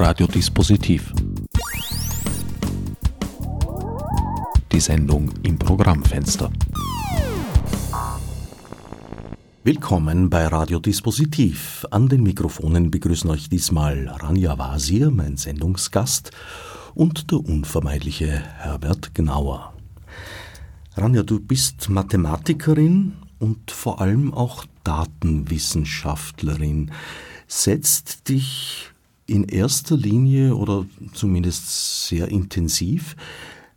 Radiodispositiv. Die Sendung im Programmfenster. Willkommen bei Radiodispositiv. An den Mikrofonen begrüßen euch diesmal Rania Wasir, mein Sendungsgast, und der unvermeidliche Herbert Gnauer. Rania, du bist Mathematikerin und vor allem auch Datenwissenschaftlerin. Setzt dich in erster Linie oder zumindest sehr intensiv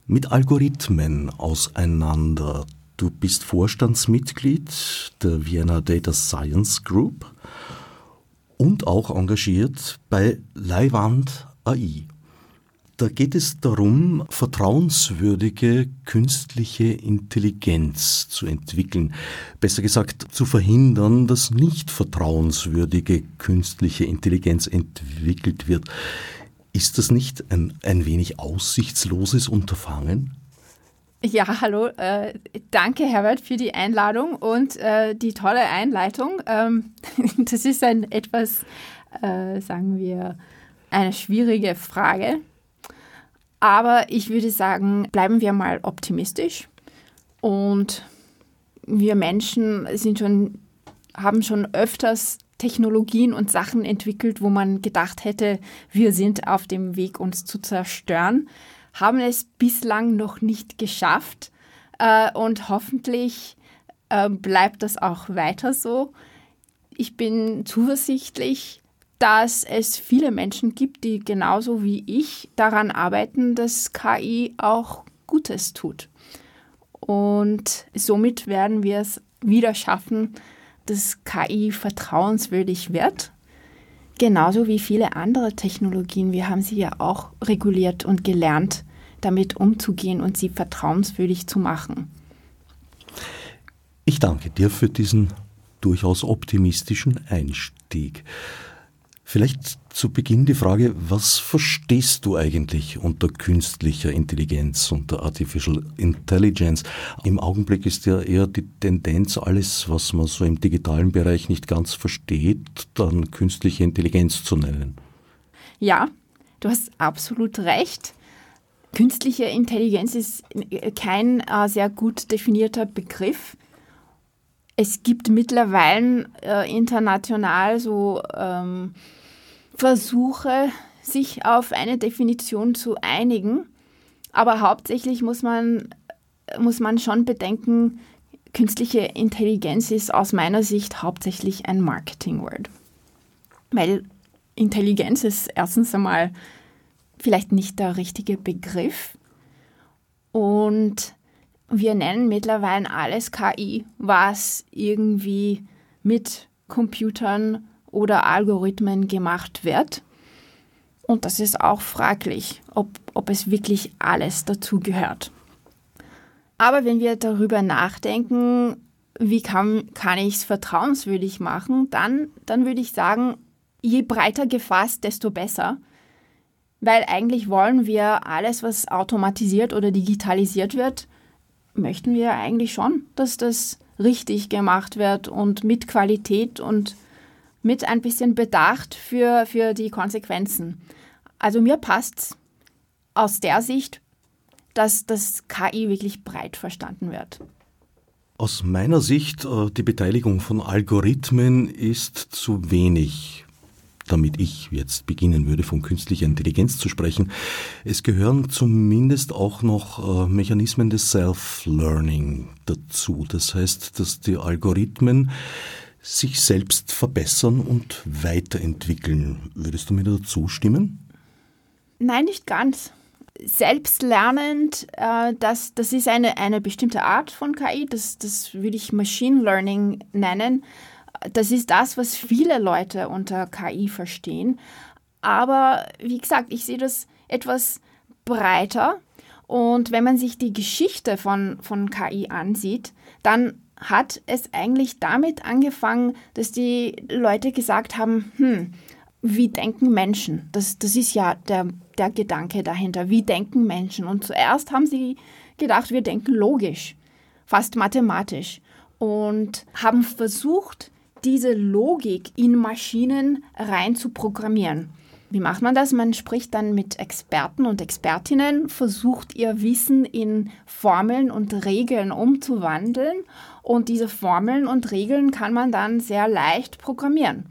mit Algorithmen auseinander. Du bist Vorstandsmitglied der Vienna Data Science Group und auch engagiert bei Leihwand AI. Da geht es darum, vertrauenswürdige künstliche Intelligenz zu entwickeln. Besser gesagt, zu verhindern, dass nicht vertrauenswürdige künstliche Intelligenz entwickelt wird. Ist das nicht ein, ein wenig aussichtsloses Unterfangen? Ja, hallo. Äh, danke, Herbert, für die Einladung und äh, die tolle Einleitung. Ähm, das ist ein etwas, äh, sagen wir, eine schwierige Frage. Aber ich würde sagen, bleiben wir mal optimistisch. Und wir Menschen sind schon, haben schon öfters Technologien und Sachen entwickelt, wo man gedacht hätte, wir sind auf dem Weg, uns zu zerstören, haben es bislang noch nicht geschafft. Äh, und hoffentlich äh, bleibt das auch weiter so. Ich bin zuversichtlich, dass es viele Menschen gibt, die genauso wie ich daran arbeiten, dass KI auch Gutes tut. Und somit werden wir es wieder schaffen, dass KI vertrauenswürdig wird. Genauso wie viele andere Technologien. Wir haben sie ja auch reguliert und gelernt, damit umzugehen und sie vertrauenswürdig zu machen. Ich danke dir für diesen durchaus optimistischen Einstieg. Vielleicht zu Beginn die Frage, was verstehst du eigentlich unter künstlicher Intelligenz, unter Artificial Intelligence? Im Augenblick ist ja eher die Tendenz, alles, was man so im digitalen Bereich nicht ganz versteht, dann künstliche Intelligenz zu nennen. Ja, du hast absolut recht. Künstliche Intelligenz ist kein äh, sehr gut definierter Begriff. Es gibt mittlerweile äh, international so ähm, Versuche, sich auf eine Definition zu einigen. Aber hauptsächlich muss man, muss man schon bedenken, künstliche Intelligenz ist aus meiner Sicht hauptsächlich ein Marketingword. Weil Intelligenz ist erstens einmal vielleicht nicht der richtige Begriff. Und wir nennen mittlerweile alles KI, was irgendwie mit Computern oder Algorithmen gemacht wird. Und das ist auch fraglich, ob, ob es wirklich alles dazu gehört. Aber wenn wir darüber nachdenken, wie kann, kann ich es vertrauenswürdig machen, dann, dann würde ich sagen, je breiter gefasst, desto besser. Weil eigentlich wollen wir alles, was automatisiert oder digitalisiert wird, möchten wir eigentlich schon, dass das richtig gemacht wird und mit Qualität und mit ein bisschen Bedacht für, für die Konsequenzen. Also mir passt aus der Sicht, dass das KI wirklich breit verstanden wird. Aus meiner Sicht, äh, die Beteiligung von Algorithmen ist zu wenig, damit ich jetzt beginnen würde, von künstlicher Intelligenz zu sprechen. Es gehören zumindest auch noch äh, Mechanismen des Self-Learning dazu. Das heißt, dass die Algorithmen sich selbst verbessern und weiterentwickeln. Würdest du mir dazu stimmen? Nein, nicht ganz. Selbstlernend, äh, das, das ist eine, eine bestimmte Art von KI, das, das würde ich Machine Learning nennen. Das ist das, was viele Leute unter KI verstehen. Aber wie gesagt, ich sehe das etwas breiter. Und wenn man sich die Geschichte von, von KI ansieht, dann hat es eigentlich damit angefangen, dass die Leute gesagt haben, hm, wie denken Menschen? Das, das ist ja der, der Gedanke dahinter. Wie denken Menschen? Und zuerst haben sie gedacht, wir denken logisch, fast mathematisch und haben versucht, diese Logik in Maschinen rein zu programmieren. Wie macht man das? Man spricht dann mit Experten und Expertinnen, versucht ihr Wissen in Formeln und Regeln umzuwandeln und diese Formeln und Regeln kann man dann sehr leicht programmieren.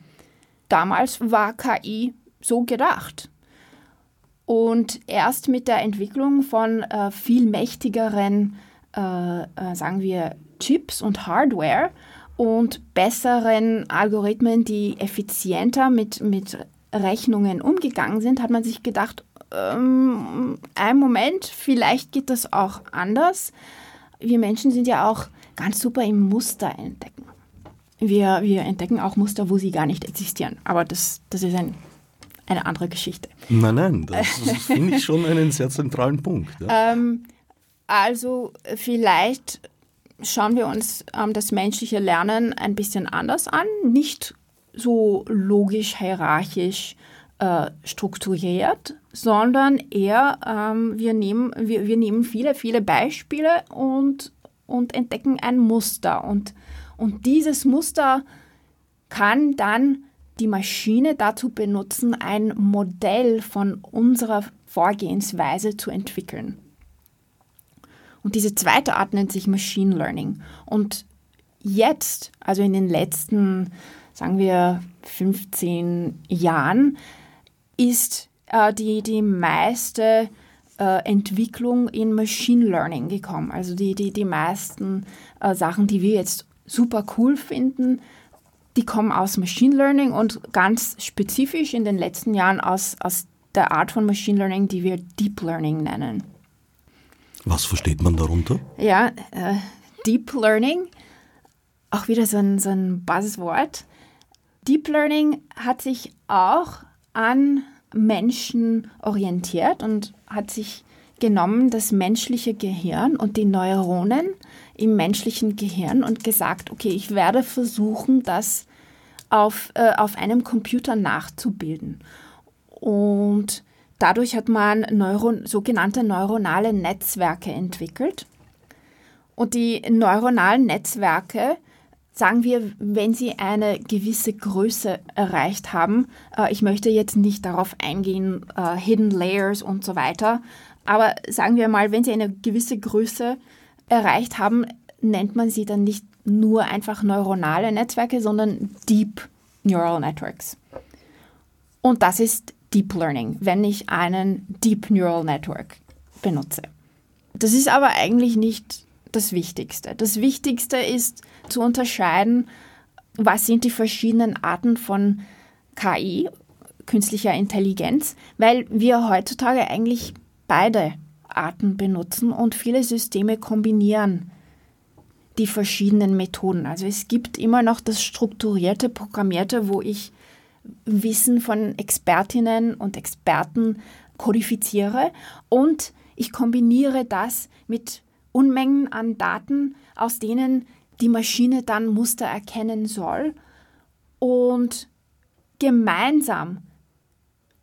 Damals war KI so gedacht. Und erst mit der Entwicklung von äh, viel mächtigeren, äh, äh, sagen wir, Chips und Hardware und besseren Algorithmen, die effizienter mit, mit Rechnungen umgegangen sind, hat man sich gedacht, ähm, ein Moment, vielleicht geht das auch anders. Wir Menschen sind ja auch ganz super im Muster entdecken. Wir, wir entdecken auch Muster, wo sie gar nicht existieren. Aber das, das ist ein, eine andere Geschichte. Nein, nein, das finde ich schon einen sehr zentralen Punkt. Ja. Ähm, also vielleicht schauen wir uns ähm, das menschliche Lernen ein bisschen anders an, nicht so logisch, hierarchisch äh, strukturiert, sondern eher ähm, wir, nehmen, wir, wir nehmen viele, viele Beispiele und, und entdecken ein Muster. Und, und dieses Muster kann dann die Maschine dazu benutzen, ein Modell von unserer Vorgehensweise zu entwickeln. Und diese zweite Art nennt sich Machine Learning. Und jetzt, also in den letzten sagen wir, 15 Jahren ist äh, die, die meiste Entwicklung in Machine Learning gekommen. Also die, die, die meisten äh, Sachen, die wir jetzt super cool finden, die kommen aus Machine Learning und ganz spezifisch in den letzten Jahren aus, aus der Art von Machine Learning, die wir Deep Learning nennen. Was versteht man darunter? Ja, äh, Deep Learning, auch wieder so ein, so ein Buzzword. Deep Learning hat sich auch an Menschen orientiert und hat sich genommen das menschliche Gehirn und die Neuronen im menschlichen Gehirn und gesagt, okay, ich werde versuchen, das auf, äh, auf einem Computer nachzubilden. Und dadurch hat man Neuro sogenannte neuronale Netzwerke entwickelt. Und die neuronalen Netzwerke sagen wir, wenn Sie eine gewisse Größe erreicht haben, äh, ich möchte jetzt nicht darauf eingehen, äh, Hidden Layers und so weiter, aber sagen wir mal, wenn Sie eine gewisse Größe erreicht haben, nennt man sie dann nicht nur einfach neuronale Netzwerke, sondern Deep Neural Networks. Und das ist Deep Learning, wenn ich einen Deep Neural Network benutze. Das ist aber eigentlich nicht das Wichtigste. Das Wichtigste ist zu unterscheiden, was sind die verschiedenen Arten von KI, künstlicher Intelligenz, weil wir heutzutage eigentlich beide Arten benutzen und viele Systeme kombinieren die verschiedenen Methoden. Also es gibt immer noch das strukturierte, programmierte, wo ich Wissen von Expertinnen und Experten kodifiziere und ich kombiniere das mit Unmengen an Daten, aus denen die Maschine dann Muster erkennen soll. Und gemeinsam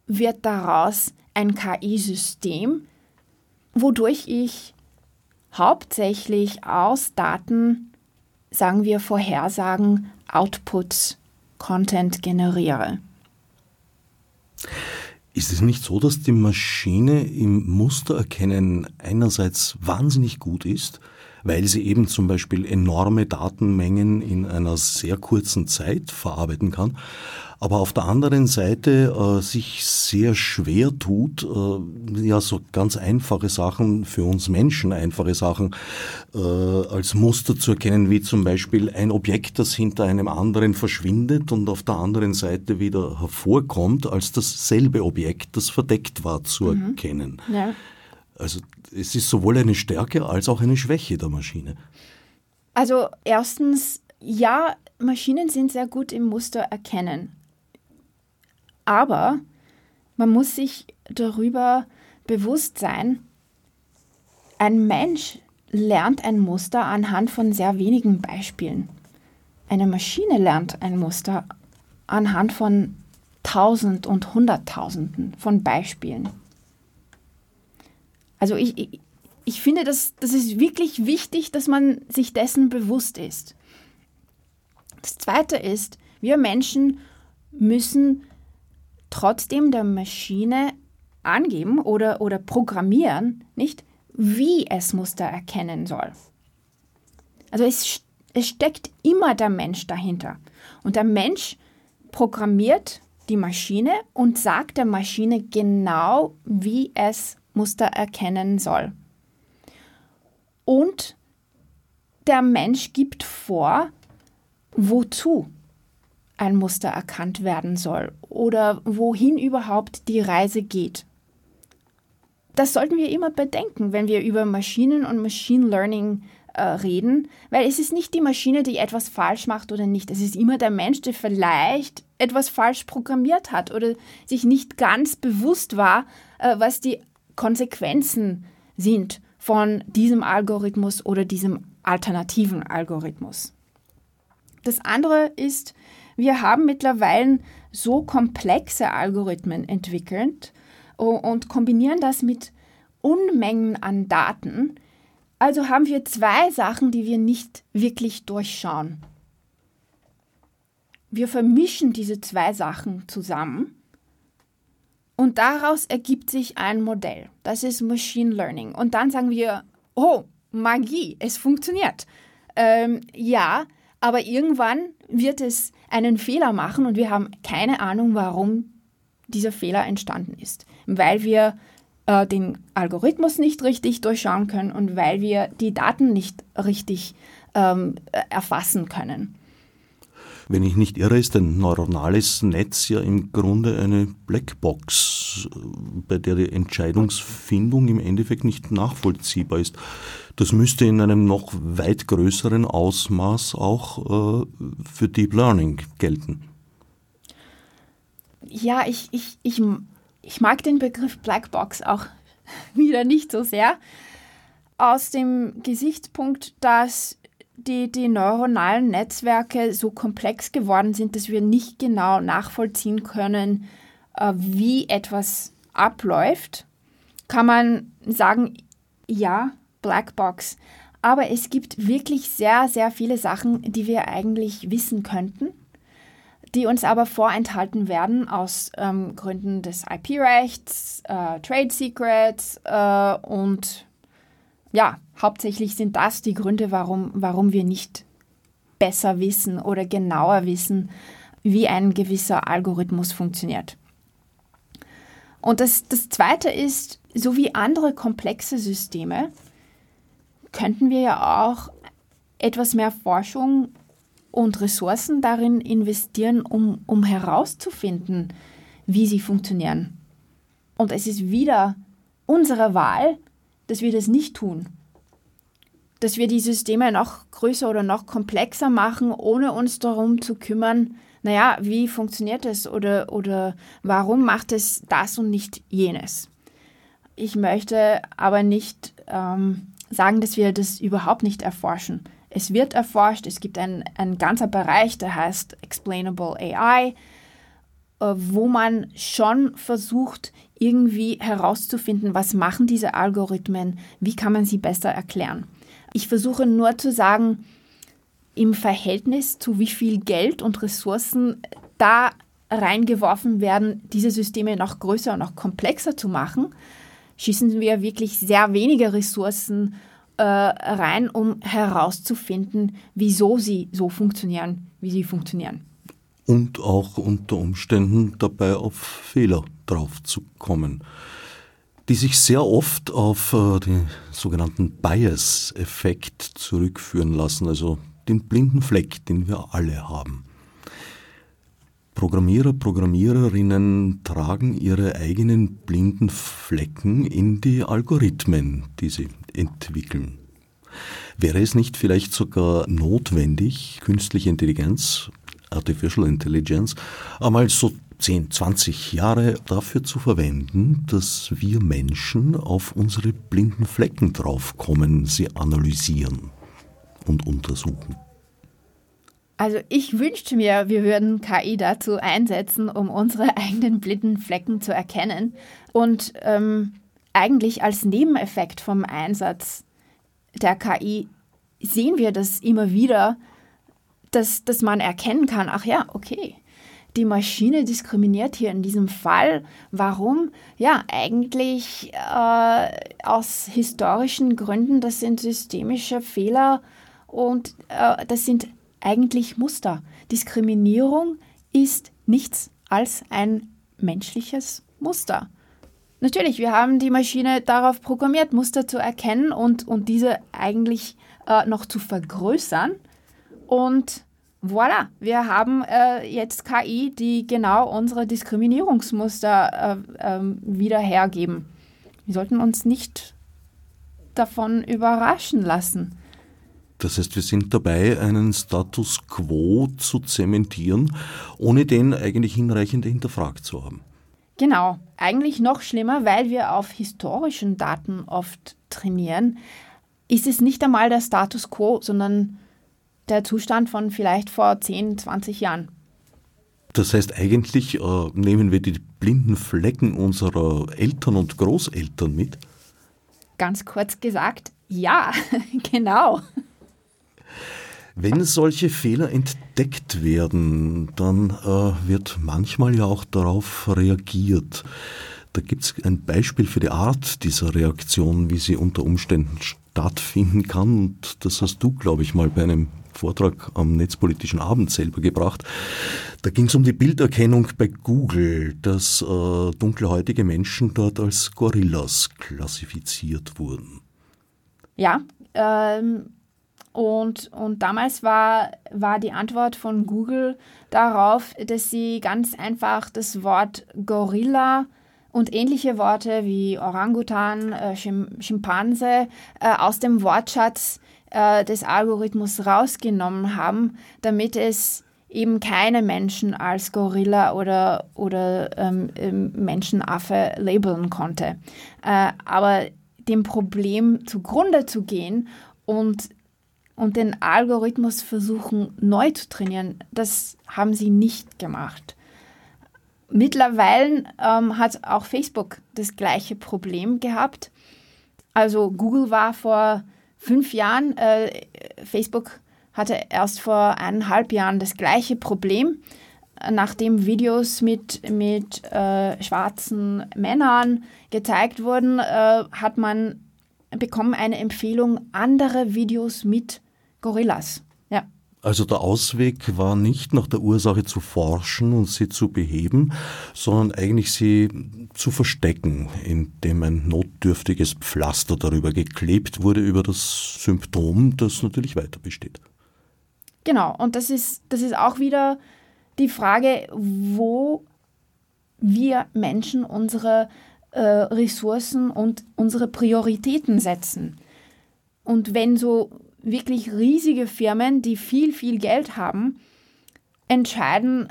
wird daraus ein KI-System, wodurch ich hauptsächlich aus Daten, sagen wir Vorhersagen, Outputs, Content generiere. Ist es nicht so, dass die Maschine im Mustererkennen einerseits wahnsinnig gut ist, weil sie eben zum Beispiel enorme Datenmengen in einer sehr kurzen Zeit verarbeiten kann, aber auf der anderen Seite äh, sich sehr schwer tut, äh, ja so ganz einfache Sachen für uns Menschen, einfache Sachen äh, als Muster zu erkennen, wie zum Beispiel ein Objekt, das hinter einem anderen verschwindet und auf der anderen Seite wieder hervorkommt, als dasselbe Objekt, das verdeckt war, zu mhm. erkennen. Ja. Also es ist sowohl eine Stärke als auch eine Schwäche der Maschine. Also erstens, ja, Maschinen sind sehr gut im Muster erkennen. Aber man muss sich darüber bewusst sein, ein Mensch lernt ein Muster anhand von sehr wenigen Beispielen. Eine Maschine lernt ein Muster anhand von Tausend und Hunderttausenden von Beispielen. Also ich, ich, ich finde, das, das ist wirklich wichtig, dass man sich dessen bewusst ist. Das Zweite ist, wir Menschen müssen trotzdem der Maschine angeben oder, oder programmieren, nicht, wie es Muster erkennen soll. Also es, es steckt immer der Mensch dahinter. Und der Mensch programmiert die Maschine und sagt der Maschine genau, wie es Muster erkennen soll. Und der Mensch gibt vor, wozu ein Muster erkannt werden soll oder wohin überhaupt die Reise geht. Das sollten wir immer bedenken, wenn wir über Maschinen und Machine Learning äh, reden, weil es ist nicht die Maschine, die etwas falsch macht oder nicht. Es ist immer der Mensch, der vielleicht etwas falsch programmiert hat oder sich nicht ganz bewusst war, äh, was die Konsequenzen sind von diesem Algorithmus oder diesem alternativen Algorithmus. Das andere ist, wir haben mittlerweile so komplexe Algorithmen entwickelt und kombinieren das mit Unmengen an Daten. Also haben wir zwei Sachen, die wir nicht wirklich durchschauen. Wir vermischen diese zwei Sachen zusammen und daraus ergibt sich ein Modell. Das ist Machine Learning. Und dann sagen wir, oh, Magie, es funktioniert. Ähm, ja, aber irgendwann wird es einen Fehler machen und wir haben keine Ahnung, warum dieser Fehler entstanden ist. Weil wir äh, den Algorithmus nicht richtig durchschauen können und weil wir die Daten nicht richtig ähm, erfassen können. Wenn ich nicht irre, ist ein neuronales Netz ja im Grunde eine Blackbox, bei der die Entscheidungsfindung im Endeffekt nicht nachvollziehbar ist. Das müsste in einem noch weit größeren Ausmaß auch äh, für Deep Learning gelten. Ja, ich, ich, ich, ich mag den Begriff Blackbox auch wieder nicht so sehr. Aus dem Gesichtspunkt, dass die, die neuronalen Netzwerke so komplex geworden sind, dass wir nicht genau nachvollziehen können, äh, wie etwas abläuft, kann man sagen, ja, Blackbox. Aber es gibt wirklich sehr, sehr viele Sachen, die wir eigentlich wissen könnten, die uns aber vorenthalten werden aus ähm, Gründen des IP-Rechts, äh, Trade Secrets äh, und ja, hauptsächlich sind das die Gründe, warum, warum wir nicht besser wissen oder genauer wissen, wie ein gewisser Algorithmus funktioniert. Und das, das Zweite ist, so wie andere komplexe Systeme, könnten wir ja auch etwas mehr Forschung und Ressourcen darin investieren, um, um herauszufinden, wie sie funktionieren. Und es ist wieder unsere Wahl, dass wir das nicht tun. Dass wir die Systeme noch größer oder noch komplexer machen, ohne uns darum zu kümmern, naja, wie funktioniert es oder, oder warum macht es das und nicht jenes. Ich möchte aber nicht ähm, sagen, dass wir das überhaupt nicht erforschen. Es wird erforscht, es gibt ein, ein ganzer Bereich, der heißt Explainable AI, wo man schon versucht, irgendwie herauszufinden, was machen diese Algorithmen, wie kann man sie besser erklären. Ich versuche nur zu sagen, im Verhältnis zu wie viel Geld und Ressourcen da reingeworfen werden, diese Systeme noch größer und noch komplexer zu machen, schießen wir wirklich sehr wenige Ressourcen äh, rein, um herauszufinden, wieso sie so funktionieren, wie sie funktionieren. Und auch unter Umständen dabei auf Fehler drauf zu kommen, die sich sehr oft auf äh, den sogenannten Bias-Effekt zurückführen lassen, also den blinden Fleck, den wir alle haben. Programmierer, Programmiererinnen tragen ihre eigenen blinden Flecken in die Algorithmen, die sie entwickeln. Wäre es nicht vielleicht sogar notwendig, künstliche Intelligenz, Artificial Intelligence, einmal so 10, 20 Jahre dafür zu verwenden, dass wir Menschen auf unsere blinden Flecken draufkommen, sie analysieren und untersuchen? Also ich wünschte mir, wir würden KI dazu einsetzen, um unsere eigenen blinden Flecken zu erkennen und ähm, eigentlich als Nebeneffekt vom Einsatz der KI sehen wir das immer wieder, dass, dass man erkennen kann, ach ja, okay, die Maschine diskriminiert hier in diesem Fall. Warum? Ja, eigentlich äh, aus historischen Gründen, das sind systemische Fehler und äh, das sind eigentlich Muster. Diskriminierung ist nichts als ein menschliches Muster. Natürlich, wir haben die Maschine darauf programmiert, Muster zu erkennen und, und diese eigentlich äh, noch zu vergrößern. Und voilà, wir haben äh, jetzt KI, die genau unsere Diskriminierungsmuster äh, ähm, wieder hergeben. Wir sollten uns nicht davon überraschen lassen. Das heißt, wir sind dabei, einen Status quo zu zementieren, ohne den eigentlich hinreichend hinterfragt zu haben. Genau, eigentlich noch schlimmer, weil wir auf historischen Daten oft trainieren, ist es nicht einmal der Status quo, sondern der Zustand von vielleicht vor 10, 20 Jahren. Das heißt, eigentlich äh, nehmen wir die blinden Flecken unserer Eltern und Großeltern mit? Ganz kurz gesagt, ja, genau. Wenn solche Fehler entdeckt werden, dann äh, wird manchmal ja auch darauf reagiert. Da gibt es ein Beispiel für die Art dieser Reaktion, wie sie unter Umständen stattfinden kann. Und das hast du, glaube ich, mal bei einem Vortrag am Netzpolitischen Abend selber gebracht. Da ging es um die Bilderkennung bei Google, dass äh, dunkelhäutige Menschen dort als Gorillas klassifiziert wurden. Ja, ähm, und, und damals war, war die Antwort von Google darauf, dass sie ganz einfach das Wort Gorilla und ähnliche Worte wie Orangutan, äh, Schimpanse äh, aus dem Wortschatz äh, des Algorithmus rausgenommen haben, damit es eben keine Menschen als Gorilla oder, oder ähm, ähm Menschenaffe labeln konnte. Äh, aber dem Problem zugrunde zu gehen und und den Algorithmus versuchen neu zu trainieren. Das haben sie nicht gemacht. Mittlerweile ähm, hat auch Facebook das gleiche Problem gehabt. Also Google war vor fünf Jahren, äh, Facebook hatte erst vor eineinhalb Jahren das gleiche Problem. Nachdem Videos mit, mit äh, schwarzen Männern gezeigt wurden, äh, hat man bekommen eine Empfehlung, andere Videos mit Gorillas. Also der Ausweg war nicht nach der Ursache zu forschen und sie zu beheben, sondern eigentlich sie zu verstecken, indem ein notdürftiges Pflaster darüber geklebt wurde, über das Symptom, das natürlich weiter besteht. Genau, und das ist, das ist auch wieder die Frage, wo wir Menschen unsere äh, Ressourcen und unsere Prioritäten setzen. Und wenn so wirklich riesige Firmen, die viel, viel Geld haben, entscheiden,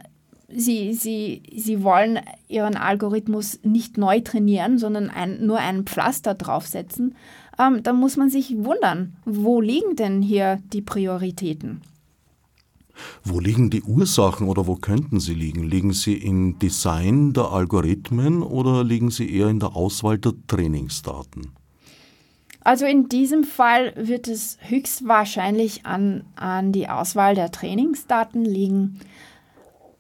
sie, sie, sie wollen ihren Algorithmus nicht neu trainieren, sondern ein, nur ein Pflaster draufsetzen, ähm, dann muss man sich wundern, wo liegen denn hier die Prioritäten? Wo liegen die Ursachen oder wo könnten sie liegen? Liegen sie im Design der Algorithmen oder liegen sie eher in der Auswahl der Trainingsdaten? Also in diesem Fall wird es höchstwahrscheinlich an, an die Auswahl der Trainingsdaten liegen.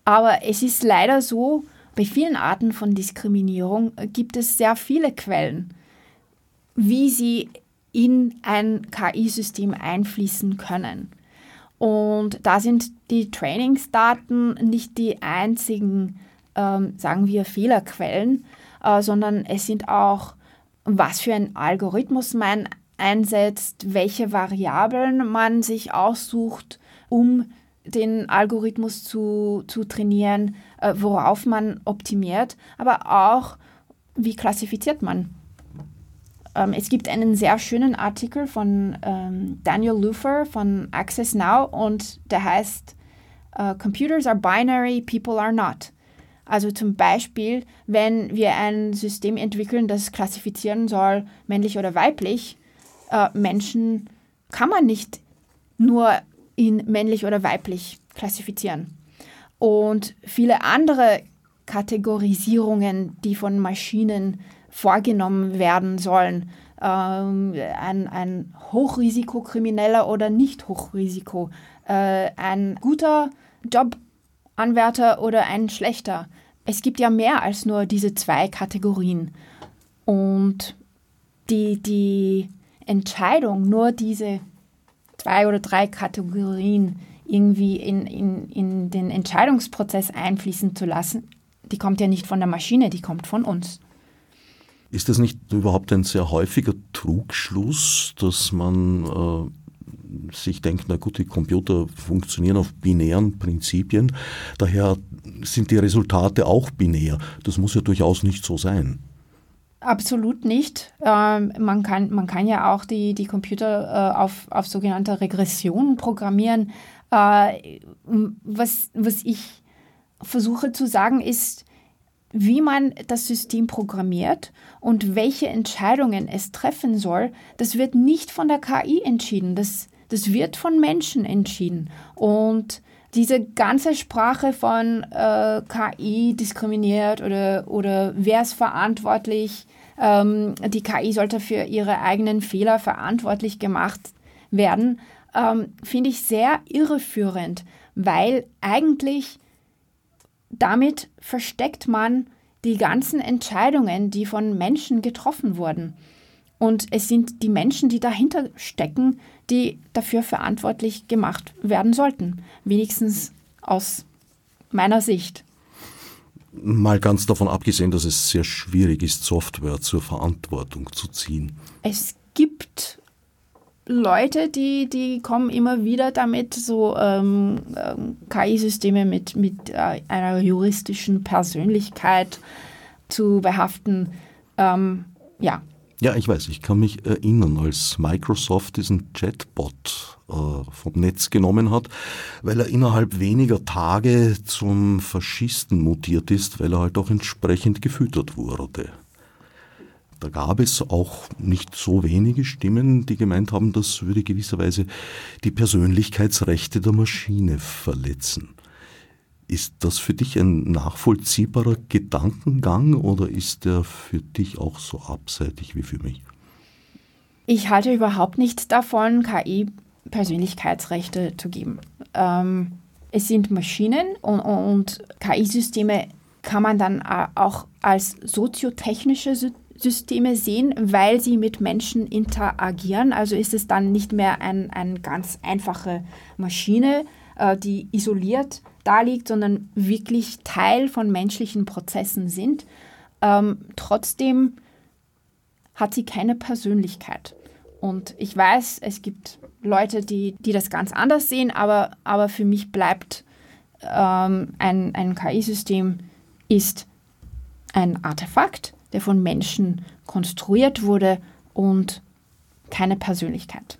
Aber es ist leider so, bei vielen Arten von Diskriminierung gibt es sehr viele Quellen, wie sie in ein KI-System einfließen können. Und da sind die Trainingsdaten nicht die einzigen, ähm, sagen wir, Fehlerquellen, äh, sondern es sind auch was für einen Algorithmus man einsetzt, welche Variablen man sich aussucht, um den Algorithmus zu, zu trainieren, äh, worauf man optimiert, aber auch, wie klassifiziert man. Ähm, es gibt einen sehr schönen Artikel von ähm, Daniel Lufer von Access Now und der heißt uh, Computers are binary, people are not. Also zum Beispiel, wenn wir ein System entwickeln, das klassifizieren soll, männlich oder weiblich, äh, Menschen kann man nicht nur in männlich oder weiblich klassifizieren. Und viele andere Kategorisierungen, die von Maschinen vorgenommen werden sollen, ähm, ein, ein Hochrisikokrimineller oder nicht Hochrisiko, äh, ein guter Job Anwärter oder ein schlechter. Es gibt ja mehr als nur diese zwei Kategorien. Und die, die Entscheidung, nur diese zwei oder drei Kategorien irgendwie in, in, in den Entscheidungsprozess einfließen zu lassen, die kommt ja nicht von der Maschine, die kommt von uns. Ist das nicht überhaupt ein sehr häufiger Trugschluss, dass man äh, sich denkt, na gut, die Computer funktionieren auf binären Prinzipien, daher sind die Resultate auch binär. Das muss ja durchaus nicht so sein. Absolut nicht. Ähm, man, kann, man kann ja auch die, die Computer äh, auf, auf sogenannte Regressionen programmieren. Äh, was, was ich versuche zu sagen ist, wie man das System programmiert und welche Entscheidungen es treffen soll, das wird nicht von der KI entschieden, das, das wird von Menschen entschieden. Und diese ganze Sprache von äh, KI diskriminiert oder, oder wer ist verantwortlich, ähm, die KI sollte für ihre eigenen Fehler verantwortlich gemacht werden, ähm, finde ich sehr irreführend, weil eigentlich damit versteckt man die ganzen Entscheidungen, die von Menschen getroffen wurden. Und es sind die Menschen, die dahinter stecken, die dafür verantwortlich gemacht werden sollten. Wenigstens aus meiner Sicht. Mal ganz davon abgesehen, dass es sehr schwierig ist, Software zur Verantwortung zu ziehen. Es gibt Leute, die, die kommen immer wieder damit, so ähm, ähm KI-Systeme mit, mit äh, einer juristischen Persönlichkeit zu behaften. Ähm, ja. Ja, ich weiß, ich kann mich erinnern, als Microsoft diesen Chatbot äh, vom Netz genommen hat, weil er innerhalb weniger Tage zum Faschisten mutiert ist, weil er halt auch entsprechend gefüttert wurde. Da gab es auch nicht so wenige Stimmen, die gemeint haben, das würde gewisserweise die Persönlichkeitsrechte der Maschine verletzen. Ist das für dich ein nachvollziehbarer Gedankengang oder ist der für dich auch so abseitig wie für mich? Ich halte überhaupt nichts davon, KI Persönlichkeitsrechte zu geben. Ähm, es sind Maschinen und, und KI-Systeme kann man dann auch als soziotechnische Systeme sehen, weil sie mit Menschen interagieren. Also ist es dann nicht mehr eine ein ganz einfache Maschine, äh, die isoliert da liegt, sondern wirklich Teil von menschlichen Prozessen sind. Ähm, trotzdem hat sie keine Persönlichkeit. Und ich weiß, es gibt Leute, die, die das ganz anders sehen, aber, aber für mich bleibt ähm, ein, ein KI-System ist ein Artefakt der von Menschen konstruiert wurde und keine Persönlichkeit.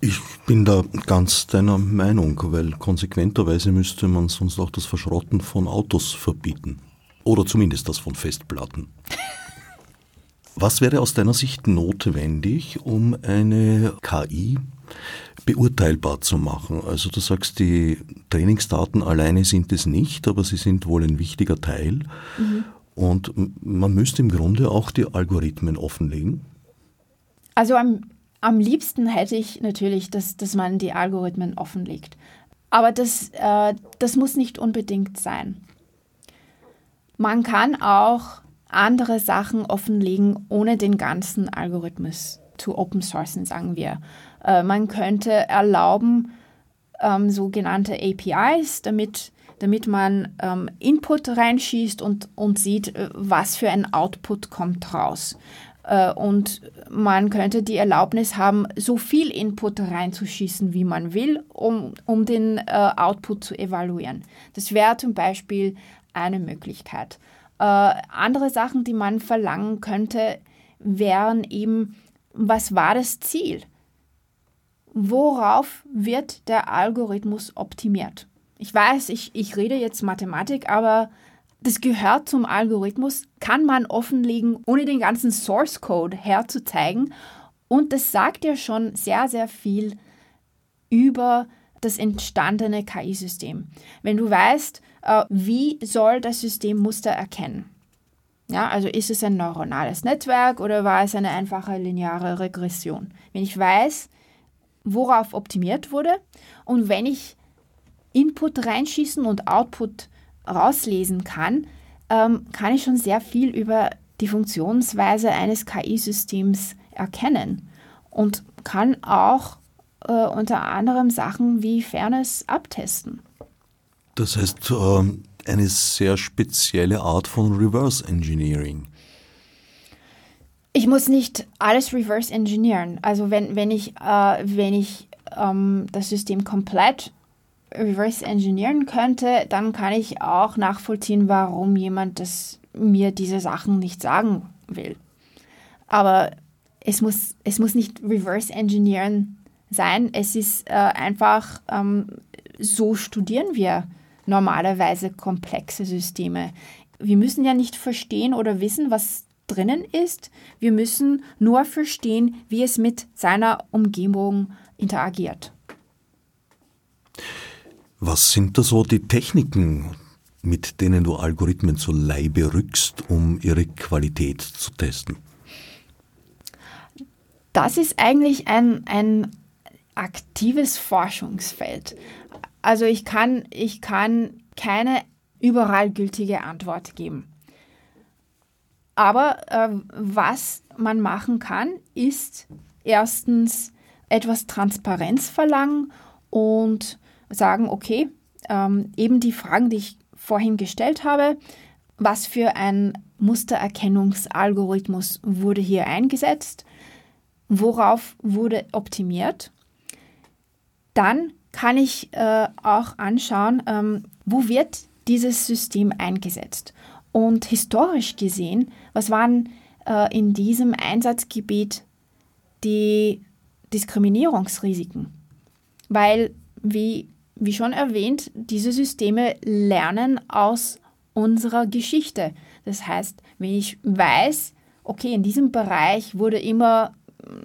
Ich bin da ganz deiner Meinung, weil konsequenterweise müsste man sonst auch das Verschrotten von Autos verbieten. Oder zumindest das von Festplatten. Was wäre aus deiner Sicht notwendig, um eine KI beurteilbar zu machen? Also du sagst, die Trainingsdaten alleine sind es nicht, aber sie sind wohl ein wichtiger Teil. Mhm. Und man müsste im Grunde auch die Algorithmen offenlegen. Also am, am liebsten hätte ich natürlich, dass, dass man die Algorithmen offenlegt. Aber das, äh, das muss nicht unbedingt sein. Man kann auch andere Sachen offenlegen, ohne den ganzen Algorithmus zu open sourcen, sagen wir. Äh, man könnte erlauben, ähm, sogenannte APIs, damit damit man ähm, Input reinschießt und, und sieht, äh, was für ein Output kommt raus. Äh, und man könnte die Erlaubnis haben, so viel Input reinzuschießen, wie man will, um, um den äh, Output zu evaluieren. Das wäre zum Beispiel eine Möglichkeit. Äh, andere Sachen, die man verlangen könnte, wären eben, was war das Ziel? Worauf wird der Algorithmus optimiert? Ich weiß, ich, ich rede jetzt Mathematik, aber das gehört zum Algorithmus, kann man offenlegen, ohne den ganzen Source Code herzuzeigen. Und das sagt ja schon sehr, sehr viel über das entstandene KI-System. Wenn du weißt, äh, wie soll das System Muster erkennen? Ja, also ist es ein neuronales Netzwerk oder war es eine einfache lineare Regression? Wenn ich weiß, worauf optimiert wurde und wenn ich Input reinschießen und Output rauslesen kann, ähm, kann ich schon sehr viel über die Funktionsweise eines KI-Systems erkennen und kann auch äh, unter anderem Sachen wie Fairness abtesten. Das heißt, ähm, eine sehr spezielle Art von Reverse Engineering. Ich muss nicht alles reverse engineeren. Also wenn, wenn ich, äh, wenn ich ähm, das System komplett reverse engineeren könnte, dann kann ich auch nachvollziehen, warum jemand das mir diese Sachen nicht sagen will. Aber es muss, es muss nicht reverse engineeren sein. Es ist äh, einfach, ähm, so studieren wir normalerweise komplexe Systeme. Wir müssen ja nicht verstehen oder wissen, was drinnen ist. Wir müssen nur verstehen, wie es mit seiner Umgebung interagiert. Was sind da so die Techniken, mit denen du Algorithmen zu Leibe rückst, um ihre Qualität zu testen? Das ist eigentlich ein, ein aktives Forschungsfeld. Also ich kann, ich kann keine überall gültige Antwort geben. Aber äh, was man machen kann, ist erstens etwas Transparenz verlangen und sagen, okay, ähm, eben die Fragen, die ich vorhin gestellt habe, was für ein Mustererkennungsalgorithmus wurde hier eingesetzt, worauf wurde optimiert. Dann kann ich äh, auch anschauen, ähm, wo wird dieses System eingesetzt. Und historisch gesehen, was waren äh, in diesem Einsatzgebiet die Diskriminierungsrisiken? Weil, wie wie schon erwähnt, diese Systeme lernen aus unserer Geschichte. Das heißt, wenn ich weiß, okay, in diesem Bereich wurde immer,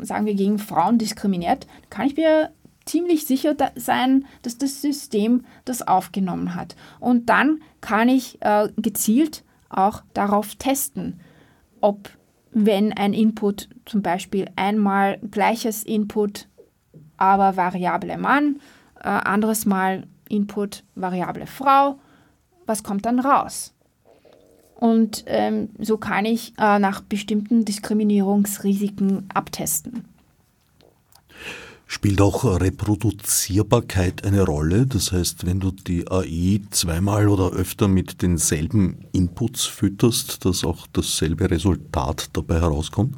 sagen wir, gegen Frauen diskriminiert, kann ich mir ziemlich sicher sein, dass das System das aufgenommen hat. Und dann kann ich äh, gezielt auch darauf testen, ob wenn ein Input zum Beispiel einmal gleiches Input, aber Variable Mann äh, anderes Mal Input Variable Frau. Was kommt dann raus? Und ähm, so kann ich äh, nach bestimmten Diskriminierungsrisiken abtesten. Spielt auch Reproduzierbarkeit eine Rolle? Das heißt, wenn du die AI zweimal oder öfter mit denselben Inputs fütterst, dass auch dasselbe Resultat dabei herauskommt?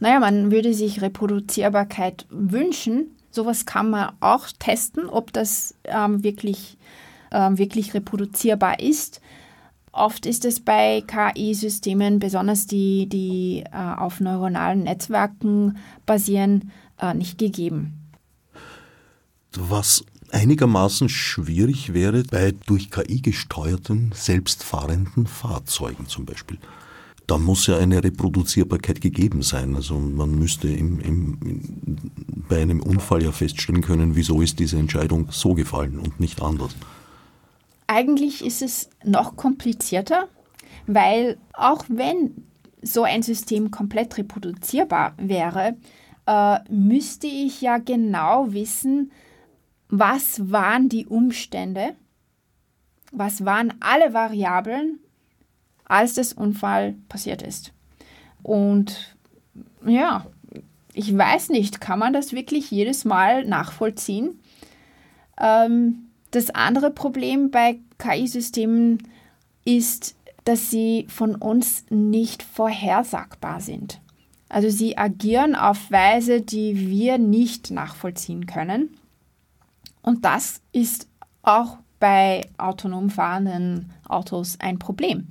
Naja, man würde sich Reproduzierbarkeit wünschen, Sowas kann man auch testen, ob das ähm, wirklich, ähm, wirklich reproduzierbar ist. Oft ist es bei KI-Systemen, besonders die, die äh, auf neuronalen Netzwerken basieren, äh, nicht gegeben. Was einigermaßen schwierig wäre bei durch KI gesteuerten, selbstfahrenden Fahrzeugen zum Beispiel da muss ja eine Reproduzierbarkeit gegeben sein. Also man müsste im, im, bei einem Unfall ja feststellen können, wieso ist diese Entscheidung so gefallen und nicht anders. Eigentlich ist es noch komplizierter, weil auch wenn so ein System komplett reproduzierbar wäre, äh, müsste ich ja genau wissen, was waren die Umstände, was waren alle Variablen, als das Unfall passiert ist. Und ja, ich weiß nicht, kann man das wirklich jedes Mal nachvollziehen? Ähm, das andere Problem bei KI-Systemen ist, dass sie von uns nicht vorhersagbar sind. Also sie agieren auf Weise, die wir nicht nachvollziehen können. Und das ist auch bei autonom fahrenden Autos ein Problem.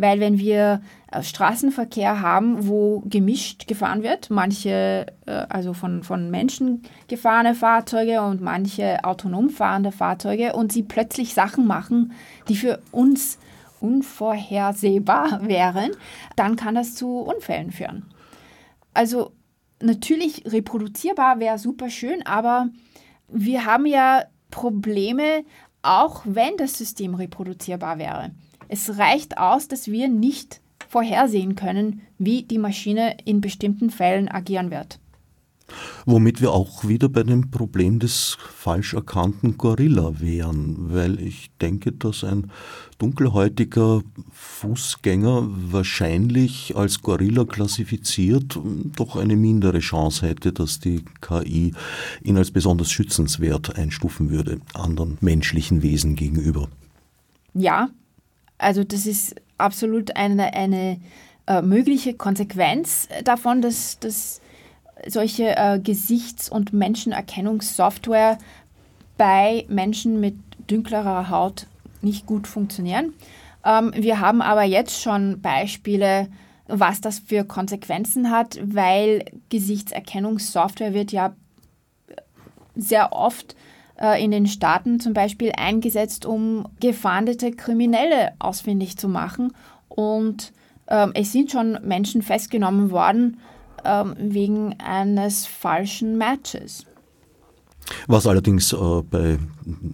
Weil wenn wir äh, Straßenverkehr haben, wo gemischt gefahren wird, manche äh, also von, von Menschen gefahrene Fahrzeuge und manche autonom fahrende Fahrzeuge und sie plötzlich Sachen machen, die für uns unvorhersehbar wären, dann kann das zu Unfällen führen. Also natürlich reproduzierbar wäre super schön, aber wir haben ja Probleme, auch wenn das System reproduzierbar wäre. Es reicht aus, dass wir nicht vorhersehen können, wie die Maschine in bestimmten Fällen agieren wird. Womit wir auch wieder bei dem Problem des falsch erkannten Gorilla wären, weil ich denke, dass ein dunkelhäutiger Fußgänger wahrscheinlich als Gorilla klassifiziert doch eine mindere Chance hätte, dass die KI ihn als besonders schützenswert einstufen würde, anderen menschlichen Wesen gegenüber. Ja, also das ist absolut eine, eine äh, mögliche Konsequenz davon, dass, dass solche äh, Gesichts- und Menschenerkennungssoftware bei Menschen mit dünklerer Haut nicht gut funktionieren. Ähm, wir haben aber jetzt schon Beispiele, was das für Konsequenzen hat, weil Gesichtserkennungssoftware wird ja sehr oft in den Staaten zum Beispiel eingesetzt, um gefahndete Kriminelle ausfindig zu machen. Und ähm, es sind schon Menschen festgenommen worden, ähm, wegen eines falschen Matches. Was allerdings äh, bei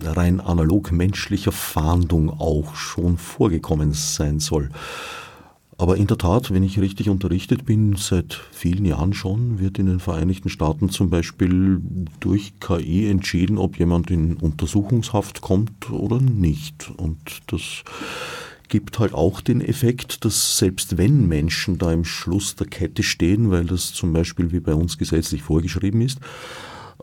rein analog menschlicher Fahndung auch schon vorgekommen sein soll. Aber in der Tat, wenn ich richtig unterrichtet bin, seit vielen Jahren schon, wird in den Vereinigten Staaten zum Beispiel durch KI entschieden, ob jemand in Untersuchungshaft kommt oder nicht. Und das gibt halt auch den Effekt, dass selbst wenn Menschen da im Schluss der Kette stehen, weil das zum Beispiel wie bei uns gesetzlich vorgeschrieben ist,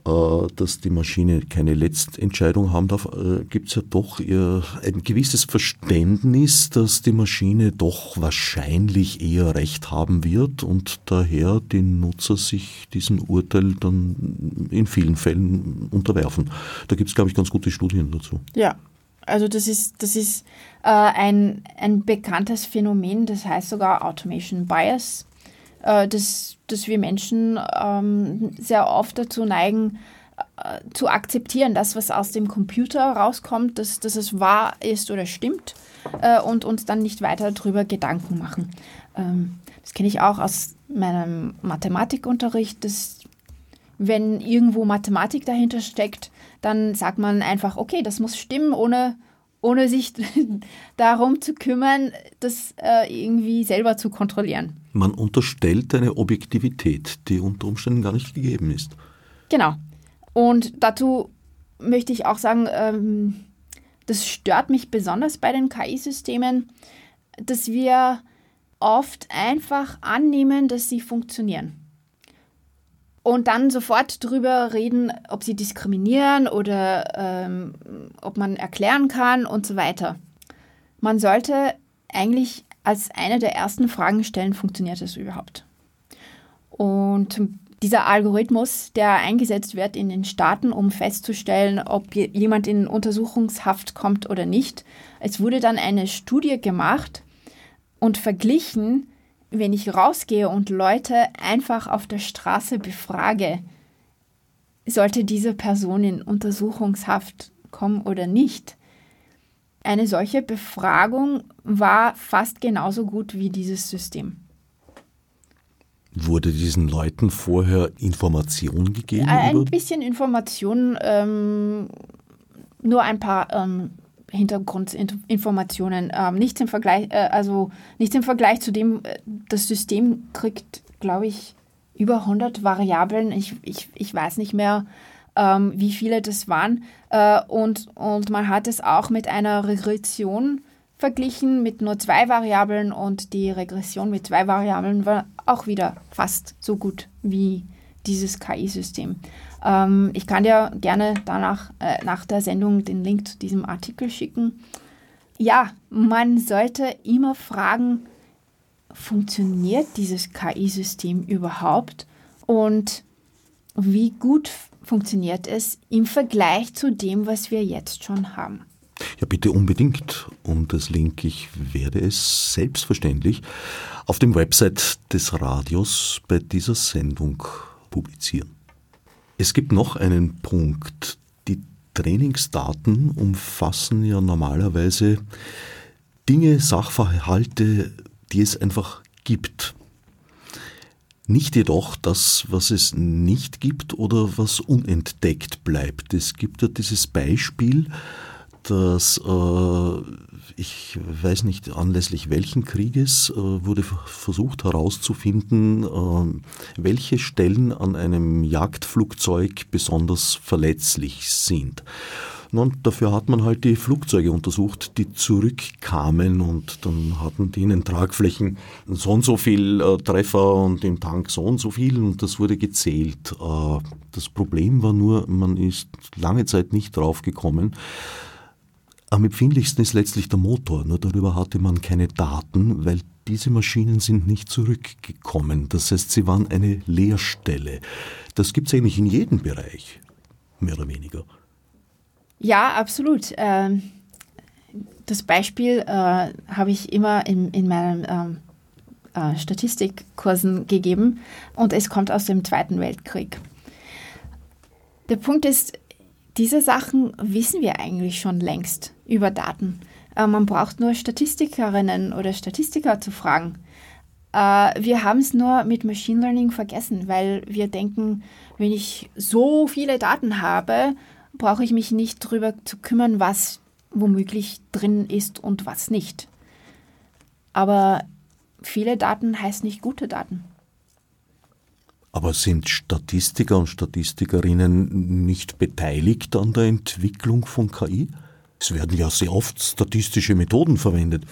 dass die Maschine keine Letztentscheidung haben darf, äh, gibt es ja doch ein gewisses Verständnis, dass die Maschine doch wahrscheinlich eher recht haben wird und daher die Nutzer sich diesem Urteil dann in vielen Fällen unterwerfen. Da gibt es, glaube ich, ganz gute Studien dazu. Ja, also das ist, das ist äh, ein, ein bekanntes Phänomen, das heißt sogar Automation Bias, äh, dass, dass wir Menschen ähm, sehr oft dazu neigen, äh, zu akzeptieren, dass was aus dem Computer rauskommt, dass, dass es wahr ist oder stimmt äh, und uns dann nicht weiter darüber Gedanken machen. Ähm, das kenne ich auch aus meinem Mathematikunterricht, dass wenn irgendwo Mathematik dahinter steckt, dann sagt man einfach, okay, das muss stimmen, ohne, ohne sich darum zu kümmern, das äh, irgendwie selber zu kontrollieren. Man unterstellt eine Objektivität, die unter Umständen gar nicht gegeben ist. Genau. Und dazu möchte ich auch sagen, ähm, das stört mich besonders bei den KI-Systemen, dass wir oft einfach annehmen, dass sie funktionieren und dann sofort darüber reden, ob sie diskriminieren oder ähm, ob man erklären kann und so weiter. Man sollte eigentlich als eine der ersten Fragen stellen, funktioniert das überhaupt? Und dieser Algorithmus, der eingesetzt wird in den Staaten, um festzustellen, ob jemand in Untersuchungshaft kommt oder nicht, es wurde dann eine Studie gemacht und verglichen, wenn ich rausgehe und Leute einfach auf der Straße befrage, sollte diese Person in Untersuchungshaft kommen oder nicht. Eine solche Befragung war fast genauso gut wie dieses System. Wurde diesen Leuten vorher Information gegeben? Ein bisschen Information, ähm, nur ein paar ähm, Hintergrundinformationen. Ähm, nichts im Vergleich, äh, also nichts im Vergleich zu dem, äh, das System kriegt, glaube ich, über 100 Variablen. Ich, ich, ich weiß nicht mehr, ähm, wie viele das waren. Äh, und, und man hat es auch mit einer Regression verglichen mit nur zwei Variablen und die Regression mit zwei Variablen war auch wieder fast so gut wie dieses KI-System. Ähm, ich kann dir gerne danach, äh, nach der Sendung, den Link zu diesem Artikel schicken. Ja, man sollte immer fragen, funktioniert dieses KI-System überhaupt und wie gut funktioniert es im Vergleich zu dem, was wir jetzt schon haben. Ja, bitte unbedingt um das Link. Ich werde es selbstverständlich auf dem Website des Radios bei dieser Sendung publizieren. Es gibt noch einen Punkt. Die Trainingsdaten umfassen ja normalerweise Dinge, Sachverhalte, die es einfach gibt. Nicht jedoch das, was es nicht gibt oder was unentdeckt bleibt. Es gibt ja dieses Beispiel, dass äh, ich weiß nicht, anlässlich welchen Krieges äh, wurde versucht herauszufinden, äh, welche Stellen an einem Jagdflugzeug besonders verletzlich sind. Und dafür hat man halt die Flugzeuge untersucht, die zurückkamen und dann hatten die in den Tragflächen so und so viel äh, Treffer und im Tank so und so viel und das wurde gezählt. Äh, das Problem war nur, man ist lange Zeit nicht draufgekommen. Am empfindlichsten ist letztlich der Motor, nur darüber hatte man keine Daten, weil diese Maschinen sind nicht zurückgekommen. Das heißt, sie waren eine Leerstelle. Das gibt es eigentlich in jedem Bereich, mehr oder weniger. Ja, absolut. Ähm, das Beispiel äh, habe ich immer in, in meinen ähm, äh, Statistikkursen gegeben und es kommt aus dem Zweiten Weltkrieg. Der Punkt ist, diese Sachen wissen wir eigentlich schon längst über Daten. Äh, man braucht nur Statistikerinnen oder Statistiker zu fragen. Äh, wir haben es nur mit Machine Learning vergessen, weil wir denken, wenn ich so viele Daten habe, brauche ich mich nicht darüber zu kümmern, was womöglich drin ist und was nicht. Aber viele Daten heißt nicht gute Daten. Aber sind Statistiker und Statistikerinnen nicht beteiligt an der Entwicklung von KI? Es werden ja sehr oft statistische Methoden verwendet.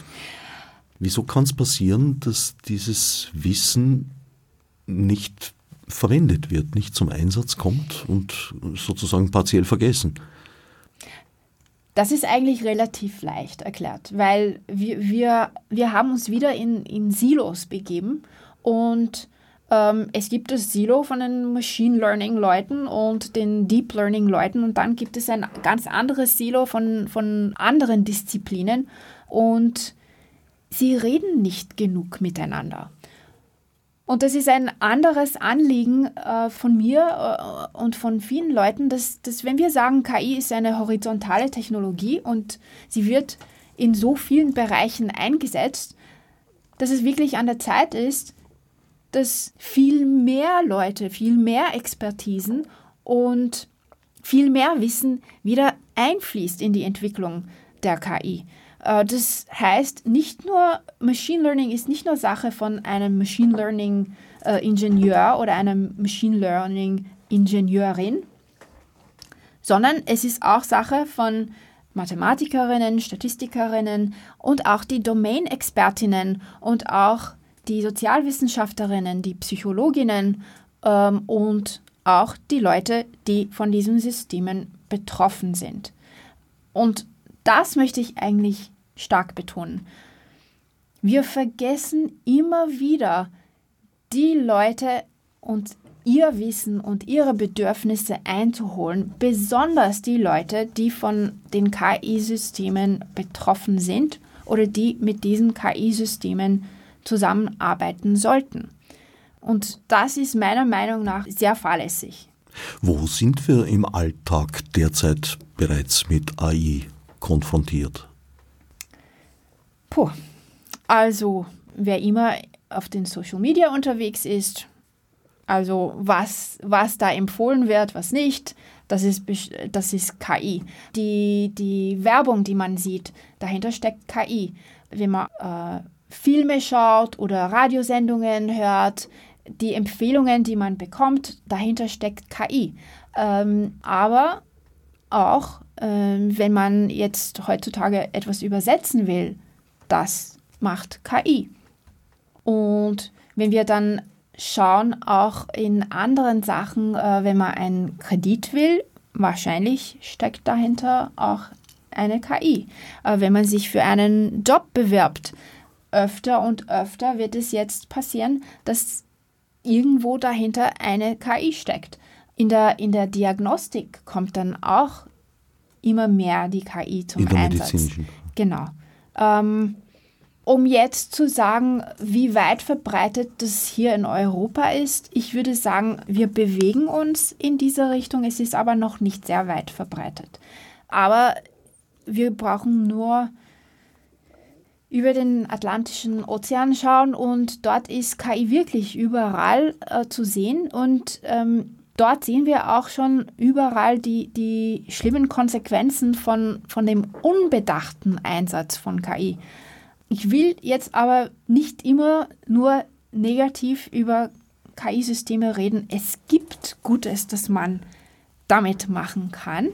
Wieso kann es passieren, dass dieses Wissen nicht verwendet wird, nicht zum Einsatz kommt und sozusagen partiell vergessen? Das ist eigentlich relativ leicht erklärt, weil wir, wir, wir haben uns wieder in, in Silos begeben und ähm, es gibt das Silo von den Machine Learning Leuten und den Deep Learning Leuten und dann gibt es ein ganz anderes Silo von, von anderen Disziplinen und sie reden nicht genug miteinander. Und das ist ein anderes Anliegen äh, von mir äh, und von vielen Leuten, dass, dass wenn wir sagen, KI ist eine horizontale Technologie und sie wird in so vielen Bereichen eingesetzt, dass es wirklich an der Zeit ist, dass viel mehr Leute, viel mehr Expertisen und viel mehr Wissen wieder einfließt in die Entwicklung der KI. Äh, das heißt, nicht nur Machine Learning ist nicht nur Sache von einem Machine Learning äh, Ingenieur oder einer Machine Learning Ingenieurin, sondern es ist auch Sache von Mathematikerinnen, Statistikerinnen und auch die Domain-Expertinnen und auch die Sozialwissenschaftlerinnen, die Psychologinnen ähm, und auch die Leute, die von diesen Systemen betroffen sind. Und das möchte ich eigentlich stark betonen. Wir vergessen immer wieder die Leute und ihr Wissen und ihre Bedürfnisse einzuholen, besonders die Leute, die von den KI-Systemen betroffen sind oder die mit diesen KI-Systemen zusammenarbeiten sollten. Und das ist meiner Meinung nach sehr fahrlässig. Wo sind wir im Alltag derzeit bereits mit AI? konfrontiert? Puh. Also, wer immer auf den Social Media unterwegs ist, also was, was da empfohlen wird, was nicht, das ist, das ist KI. Die, die Werbung, die man sieht, dahinter steckt KI. Wenn man äh, Filme schaut oder Radiosendungen hört, die Empfehlungen, die man bekommt, dahinter steckt KI. Ähm, aber auch ähm, wenn man jetzt heutzutage etwas übersetzen will, das macht KI. Und wenn wir dann schauen, auch in anderen Sachen, äh, wenn man einen Kredit will, wahrscheinlich steckt dahinter auch eine KI. Äh, wenn man sich für einen Job bewirbt, öfter und öfter wird es jetzt passieren, dass irgendwo dahinter eine KI steckt. In der, in der Diagnostik kommt dann auch immer mehr die KI zum In der Einsatz. Genau. Ähm, um jetzt zu sagen, wie weit verbreitet das hier in Europa ist, ich würde sagen, wir bewegen uns in diese Richtung. Es ist aber noch nicht sehr weit verbreitet. Aber wir brauchen nur über den Atlantischen Ozean schauen und dort ist KI wirklich überall äh, zu sehen und ähm, dort sehen wir auch schon überall die, die schlimmen Konsequenzen von, von dem unbedachten Einsatz von KI. Ich will jetzt aber nicht immer nur negativ über KI-Systeme reden. Es gibt Gutes, das man damit machen kann.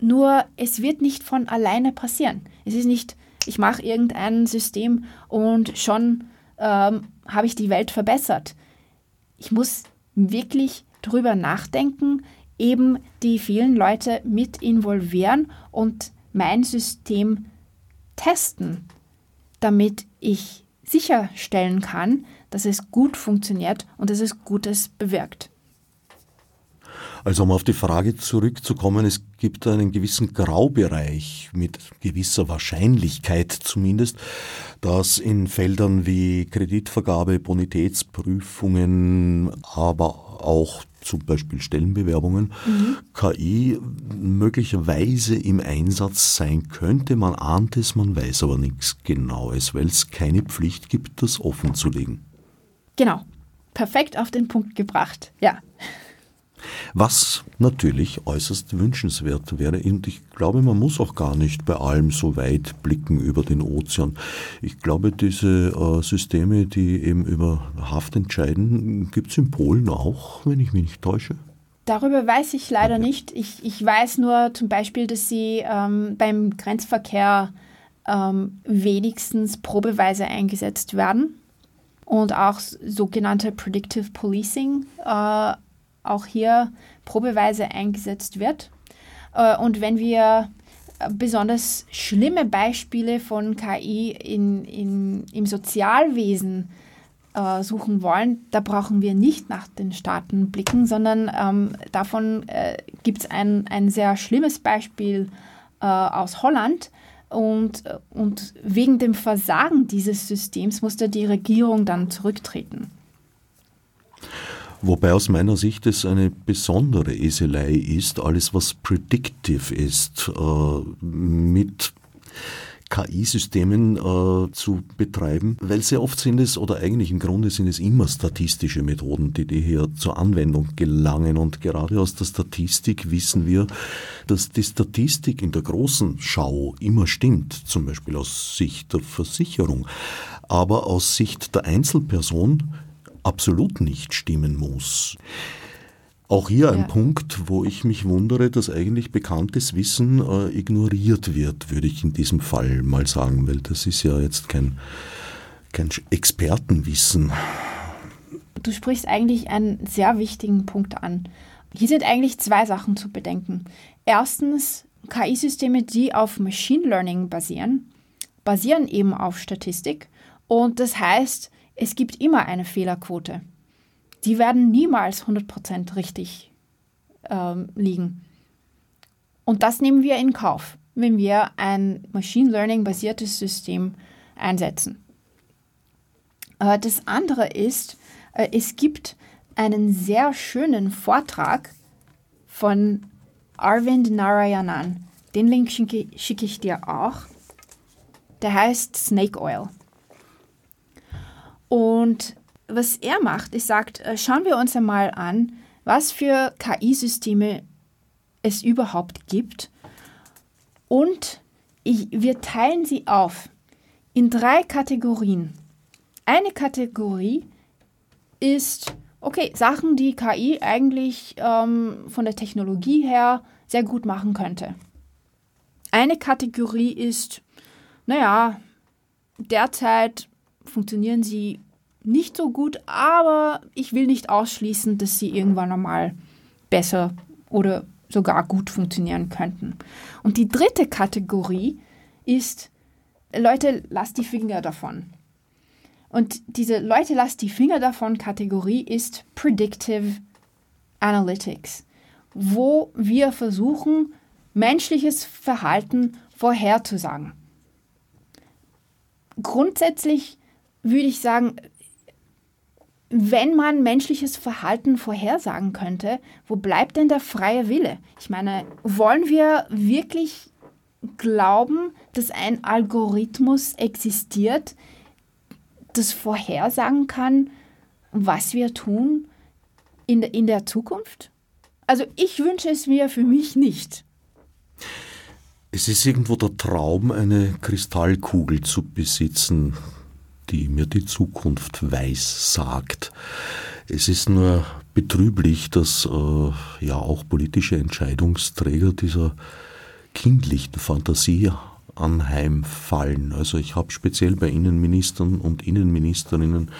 Nur es wird nicht von alleine passieren. Es ist nicht, ich mache irgendein System und schon ähm, habe ich die Welt verbessert. Ich muss wirklich drüber nachdenken, eben die vielen Leute mit involvieren und mein System testen, damit ich sicherstellen kann, dass es gut funktioniert und dass es Gutes bewirkt. Also um auf die Frage zurückzukommen, es gibt einen gewissen Graubereich mit gewisser Wahrscheinlichkeit zumindest, dass in Feldern wie Kreditvergabe, Bonitätsprüfungen, aber auch zum Beispiel Stellenbewerbungen, mhm. KI möglicherweise im Einsatz sein könnte. Man ahnt es, man weiß aber nichts Genaues, weil es keine Pflicht gibt, das offenzulegen. Genau, perfekt auf den Punkt gebracht, ja. Was natürlich äußerst wünschenswert wäre. Und ich glaube, man muss auch gar nicht bei allem so weit blicken über den Ozean. Ich glaube, diese äh, Systeme, die eben über Haft entscheiden, gibt es in Polen auch, wenn ich mich nicht täusche. Darüber weiß ich leider nicht. Ich, ich weiß nur zum Beispiel, dass sie ähm, beim Grenzverkehr ähm, wenigstens probeweise eingesetzt werden und auch sogenannte Predictive Policing äh, auch hier probeweise eingesetzt wird. Äh, und wenn wir besonders schlimme Beispiele von KI in, in, im Sozialwesen äh, suchen wollen, da brauchen wir nicht nach den Staaten blicken, sondern ähm, davon äh, gibt es ein, ein sehr schlimmes Beispiel äh, aus Holland. Und, und wegen dem Versagen dieses Systems musste die Regierung dann zurücktreten. Wobei aus meiner Sicht es eine besondere Eselei ist, alles was predictive ist, äh, mit KI-Systemen äh, zu betreiben, weil sehr oft sind es, oder eigentlich im Grunde sind es immer statistische Methoden, die, die hier zur Anwendung gelangen. Und gerade aus der Statistik wissen wir, dass die Statistik in der großen Schau immer stimmt, zum Beispiel aus Sicht der Versicherung. Aber aus Sicht der Einzelperson absolut nicht stimmen muss. Auch hier ein ja. Punkt, wo ich mich wundere, dass eigentlich bekanntes Wissen äh, ignoriert wird, würde ich in diesem Fall mal sagen, weil das ist ja jetzt kein, kein Expertenwissen. Du sprichst eigentlich einen sehr wichtigen Punkt an. Hier sind eigentlich zwei Sachen zu bedenken. Erstens, KI-Systeme, die auf Machine Learning basieren, basieren eben auf Statistik. Und das heißt, es gibt immer eine Fehlerquote. Die werden niemals 100% richtig ähm, liegen. Und das nehmen wir in Kauf, wenn wir ein Machine Learning-basiertes System einsetzen. Äh, das andere ist, äh, es gibt einen sehr schönen Vortrag von Arvind Narayanan. Den Link schicke, schicke ich dir auch. Der heißt Snake Oil. Und was er macht, ist sagt, äh, schauen wir uns einmal an, was für KI-Systeme es überhaupt gibt. Und ich, wir teilen sie auf in drei Kategorien. Eine Kategorie ist, okay, Sachen, die KI eigentlich ähm, von der Technologie her sehr gut machen könnte. Eine Kategorie ist, naja, derzeit funktionieren sie nicht so gut, aber ich will nicht ausschließen, dass sie irgendwann einmal besser oder sogar gut funktionieren könnten. Und die dritte Kategorie ist, Leute, lasst die Finger davon. Und diese Leute, lasst die Finger davon Kategorie ist Predictive Analytics, wo wir versuchen, menschliches Verhalten vorherzusagen. Grundsätzlich würde ich sagen, wenn man menschliches Verhalten vorhersagen könnte, wo bleibt denn der freie Wille? Ich meine, wollen wir wirklich glauben, dass ein Algorithmus existiert, das vorhersagen kann, was wir tun in, in der Zukunft? Also ich wünsche es mir für mich nicht. Es ist irgendwo der Traum, eine Kristallkugel zu besitzen, die mir die Zukunft weiß sagt. Es ist nur betrüblich, dass äh, ja auch politische Entscheidungsträger dieser kindlichen Fantasie anheimfallen. Also ich habe speziell bei Innenministern und Innenministerinnen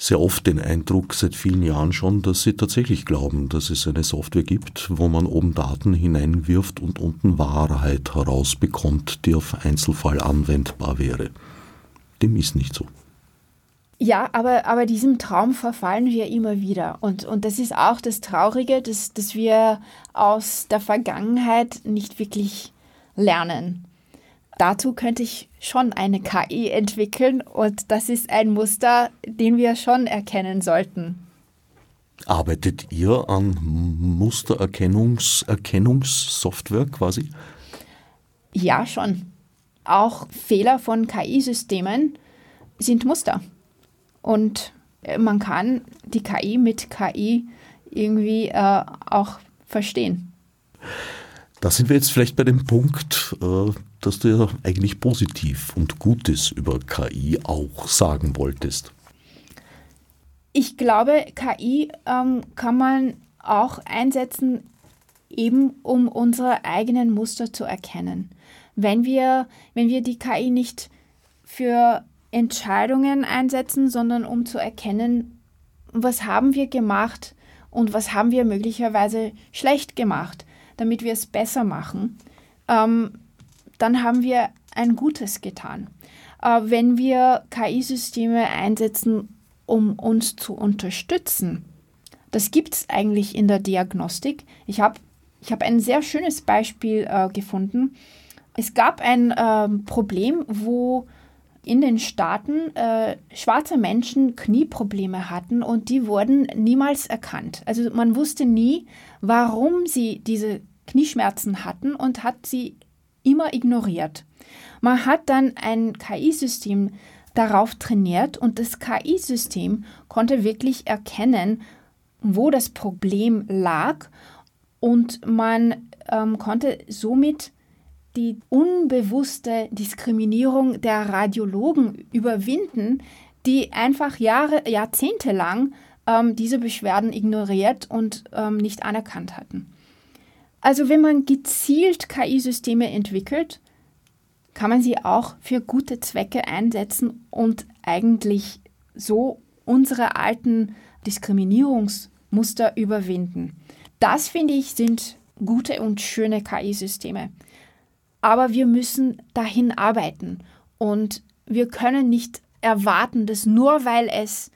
sehr oft den Eindruck, seit vielen Jahren schon, dass sie tatsächlich glauben, dass es eine Software gibt, wo man oben Daten hineinwirft und unten Wahrheit herausbekommt, die auf Einzelfall anwendbar wäre. Dem ist nicht so. Ja, aber, aber diesem Traum verfallen wir immer wieder. Und, und das ist auch das Traurige, dass, dass wir aus der Vergangenheit nicht wirklich lernen. Dazu könnte ich schon eine KI entwickeln und das ist ein Muster, den wir schon erkennen sollten. Arbeitet ihr an Mustererkennungssoftware quasi? Ja, schon. Auch Fehler von KI-Systemen sind Muster. Und man kann die KI mit KI irgendwie äh, auch verstehen. Da sind wir jetzt vielleicht bei dem Punkt, äh, dass du ja eigentlich positiv und Gutes über KI auch sagen wolltest. Ich glaube, KI ähm, kann man auch einsetzen, eben um unsere eigenen Muster zu erkennen. Wenn wir, wenn wir die KI nicht für Entscheidungen einsetzen, sondern um zu erkennen, was haben wir gemacht und was haben wir möglicherweise schlecht gemacht, damit wir es besser machen, ähm, dann haben wir ein Gutes getan. Äh, wenn wir KI-Systeme einsetzen, um uns zu unterstützen, das gibt es eigentlich in der Diagnostik. Ich habe ich hab ein sehr schönes Beispiel äh, gefunden. Es gab ein äh, Problem, wo in den Staaten äh, schwarze Menschen Knieprobleme hatten und die wurden niemals erkannt. Also man wusste nie, warum sie diese Knieschmerzen hatten und hat sie immer ignoriert. Man hat dann ein KI-System darauf trainiert und das KI-System konnte wirklich erkennen, wo das Problem lag und man ähm, konnte somit die unbewusste Diskriminierung der Radiologen überwinden, die einfach Jahre, Jahrzehnte lang ähm, diese Beschwerden ignoriert und ähm, nicht anerkannt hatten. Also wenn man gezielt KI-Systeme entwickelt, kann man sie auch für gute Zwecke einsetzen und eigentlich so unsere alten Diskriminierungsmuster überwinden. Das finde ich sind gute und schöne KI-Systeme. Aber wir müssen dahin arbeiten und wir können nicht erwarten, dass nur weil es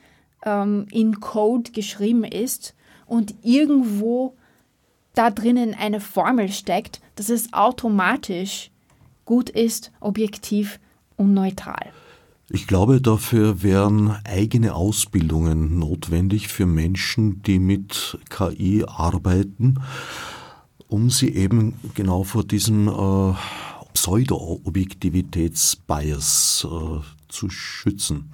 ähm, in Code geschrieben ist und irgendwo da drinnen eine Formel steckt, dass es automatisch gut ist, objektiv und neutral. Ich glaube, dafür wären eigene Ausbildungen notwendig für Menschen, die mit KI arbeiten um sie eben genau vor diesem äh, Pseudo-Objektivitätsbias äh, zu schützen.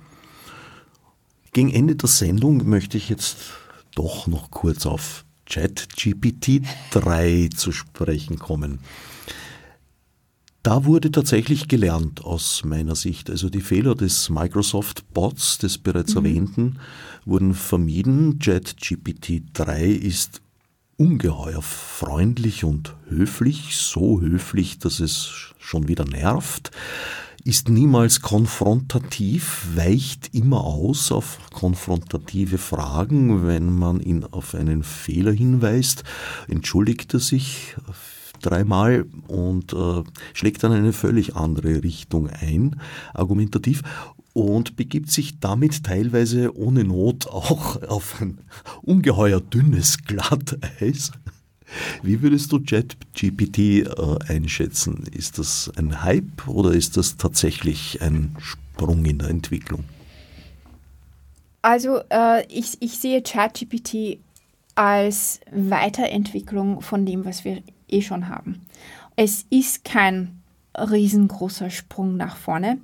Gegen Ende der Sendung möchte ich jetzt doch noch kurz auf ChatGPT 3 zu sprechen kommen. Da wurde tatsächlich gelernt aus meiner Sicht. Also die Fehler des Microsoft Bots, des bereits mhm. erwähnten, wurden vermieden. ChatGPT 3 ist ungeheuer freundlich und höflich, so höflich, dass es schon wieder nervt, ist niemals konfrontativ, weicht immer aus auf konfrontative Fragen, wenn man ihn auf einen Fehler hinweist, entschuldigt er sich dreimal und äh, schlägt dann eine völlig andere Richtung ein, argumentativ und begibt sich damit teilweise ohne Not auch auf ein ungeheuer dünnes Glatteis. Wie würdest du JetGPT äh, einschätzen? Ist das ein Hype oder ist das tatsächlich ein Sprung in der Entwicklung? Also äh, ich, ich sehe ChatGPT als Weiterentwicklung von dem, was wir eh schon haben. Es ist kein riesengroßer Sprung nach vorne.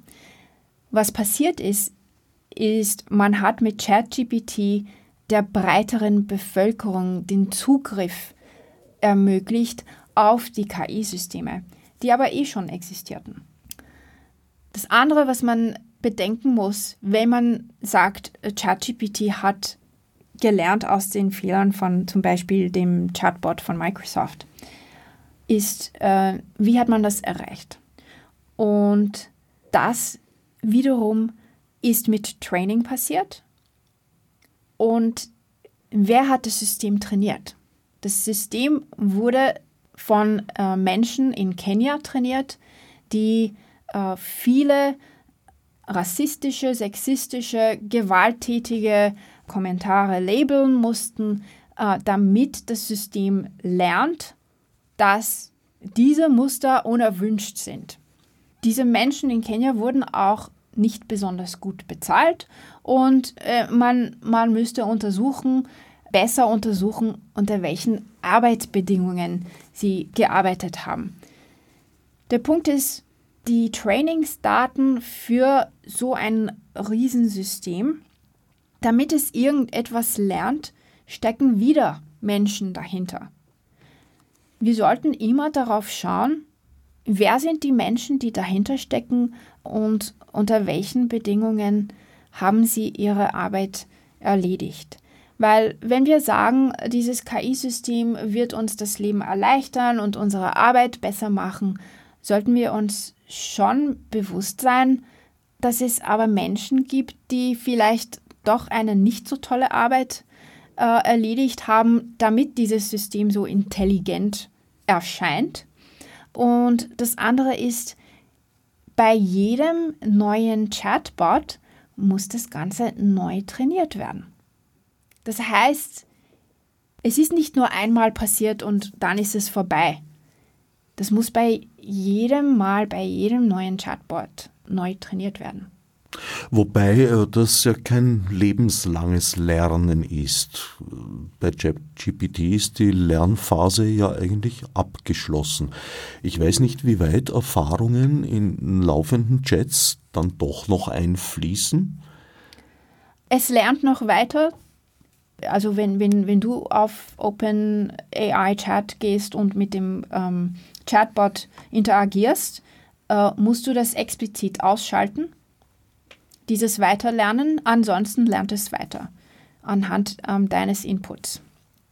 Was passiert ist, ist, man hat mit ChatGPT der breiteren Bevölkerung den Zugriff ermöglicht auf die KI-Systeme, die aber eh schon existierten. Das andere, was man bedenken muss, wenn man sagt, ChatGPT hat gelernt aus den Fehlern von zum Beispiel dem Chatbot von Microsoft, ist, äh, wie hat man das erreicht? Und das wiederum ist mit Training passiert. Und wer hat das System trainiert? Das System wurde von äh, Menschen in Kenia trainiert, die äh, viele rassistische, sexistische, gewalttätige Kommentare labeln mussten, äh, damit das System lernt, dass diese Muster unerwünscht sind. Diese Menschen in Kenia wurden auch nicht besonders gut bezahlt und äh, man, man müsste untersuchen, besser untersuchen, unter welchen Arbeitsbedingungen sie gearbeitet haben. Der Punkt ist, die Trainingsdaten für so ein Riesensystem, damit es irgendetwas lernt, stecken wieder Menschen dahinter. Wir sollten immer darauf schauen, wer sind die Menschen, die dahinter stecken und unter welchen Bedingungen haben sie ihre Arbeit erledigt. Weil wenn wir sagen, dieses KI-System wird uns das Leben erleichtern und unsere Arbeit besser machen, sollten wir uns schon bewusst sein, dass es aber Menschen gibt, die vielleicht doch eine nicht so tolle Arbeit äh, erledigt haben, damit dieses System so intelligent erscheint. Und das andere ist, bei jedem neuen Chatbot muss das Ganze neu trainiert werden. Das heißt, es ist nicht nur einmal passiert und dann ist es vorbei. Das muss bei jedem Mal, bei jedem neuen Chatbot neu trainiert werden. Wobei äh, das ja kein lebenslanges Lernen ist. Bei GPT ist die Lernphase ja eigentlich abgeschlossen. Ich weiß nicht, wie weit Erfahrungen in laufenden Chats dann doch noch einfließen. Es lernt noch weiter. Also wenn, wenn, wenn du auf OpenAI Chat gehst und mit dem ähm, Chatbot interagierst, äh, musst du das explizit ausschalten dieses Weiterlernen, ansonsten lernt es weiter anhand ähm, deines Inputs.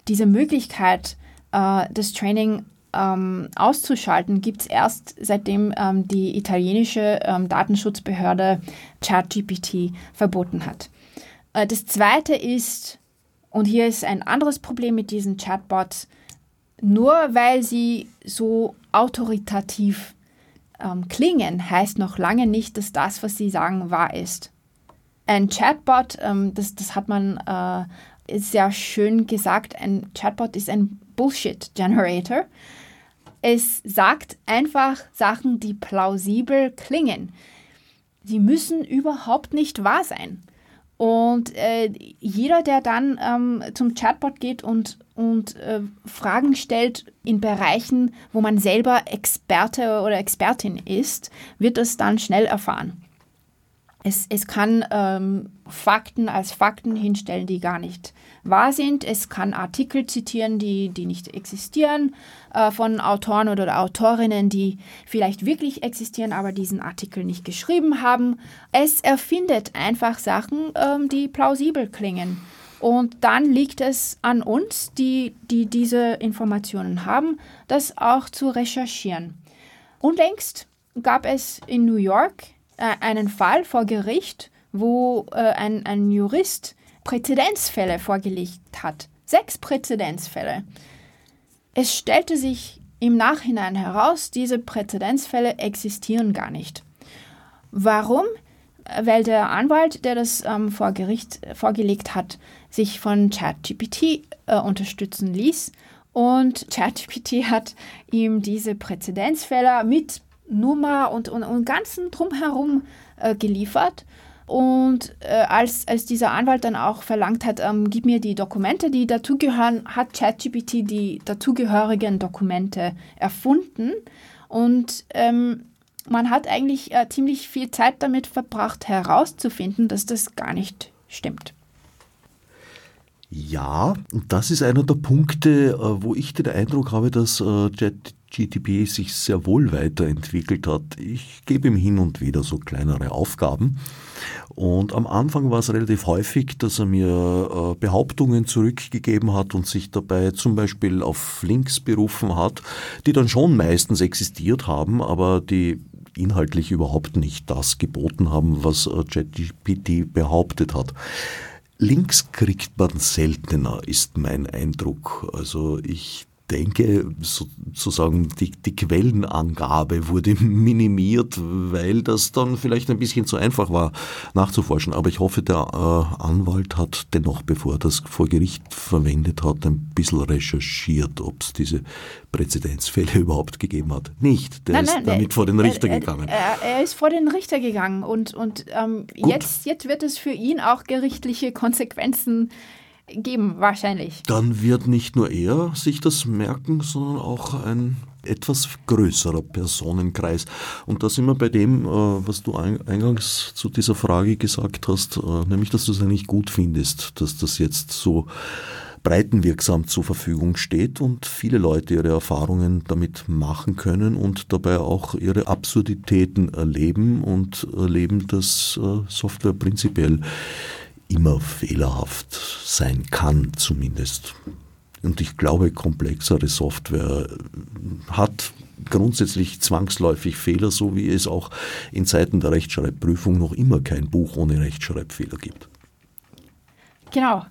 Diese Möglichkeit, äh, das Training ähm, auszuschalten, gibt es erst seitdem ähm, die italienische ähm, Datenschutzbehörde ChatGPT verboten hat. Äh, das zweite ist, und hier ist ein anderes Problem mit diesen Chatbots, nur weil sie so autoritativ ähm, klingen, heißt noch lange nicht, dass das, was sie sagen, wahr ist. Ein Chatbot, ähm, das, das hat man äh, sehr schön gesagt, ein Chatbot ist ein Bullshit-Generator. Es sagt einfach Sachen, die plausibel klingen. Sie müssen überhaupt nicht wahr sein. Und äh, jeder, der dann ähm, zum Chatbot geht und, und äh, Fragen stellt in Bereichen, wo man selber Experte oder Expertin ist, wird es dann schnell erfahren. Es, es kann ähm, Fakten als Fakten hinstellen, die gar nicht wahr sind. Es kann Artikel zitieren, die, die nicht existieren, äh, von Autoren oder Autorinnen, die vielleicht wirklich existieren, aber diesen Artikel nicht geschrieben haben. Es erfindet einfach Sachen, ähm, die plausibel klingen. Und dann liegt es an uns, die, die diese Informationen haben, das auch zu recherchieren. Unlängst gab es in New York äh, einen Fall vor Gericht, wo äh, ein, ein Jurist Präzedenzfälle vorgelegt hat. Sechs Präzedenzfälle. Es stellte sich im Nachhinein heraus, diese Präzedenzfälle existieren gar nicht. Warum? Weil der Anwalt, der das ähm, vor Gericht vorgelegt hat, sich von ChatGPT äh, unterstützen ließ. Und ChatGPT hat ihm diese Präzedenzfälle mit Nummer und, und, und ganzen Drumherum äh, geliefert. Und äh, als, als dieser Anwalt dann auch verlangt hat, ähm, gib mir die Dokumente, die dazugehören, hat ChatGPT die dazugehörigen Dokumente erfunden. Und ähm, man hat eigentlich äh, ziemlich viel Zeit damit verbracht, herauszufinden, dass das gar nicht stimmt. Ja, das ist einer der Punkte, äh, wo ich den Eindruck habe, dass ChatGTP äh, sich sehr wohl weiterentwickelt hat. Ich gebe ihm hin und wieder so kleinere Aufgaben. Und am Anfang war es relativ häufig, dass er mir äh, Behauptungen zurückgegeben hat und sich dabei zum Beispiel auf Links berufen hat, die dann schon meistens existiert haben, aber die inhaltlich überhaupt nicht das geboten haben, was ChatGPT behauptet hat. Links kriegt man seltener, ist mein Eindruck. Also ich denke, sozusagen die, die Quellenangabe wurde minimiert, weil das dann vielleicht ein bisschen zu einfach war nachzuforschen. Aber ich hoffe, der äh, Anwalt hat dennoch, bevor er das vor Gericht verwendet hat, ein bisschen recherchiert, ob es diese Präzedenzfälle überhaupt gegeben hat. Nicht, der nein, ist nein, damit er, vor den Richter er, gegangen. Er, er, ist vor den Richter gegangen und, und ähm, jetzt, jetzt wird es für ihn auch gerichtliche Konsequenzen geben, wahrscheinlich. Dann wird nicht nur er sich das merken, sondern auch ein etwas größerer Personenkreis. Und da sind wir bei dem, äh, was du eingangs zu dieser Frage gesagt hast, äh, nämlich, dass du es eigentlich gut findest, dass das jetzt so breitenwirksam zur Verfügung steht und viele Leute ihre Erfahrungen damit machen können und dabei auch ihre Absurditäten erleben und erleben, dass äh, Software prinzipiell immer fehlerhaft sein kann zumindest. Und ich glaube, komplexere Software hat grundsätzlich zwangsläufig Fehler, so wie es auch in Zeiten der Rechtschreibprüfung noch immer kein Buch ohne Rechtschreibfehler gibt. Genau.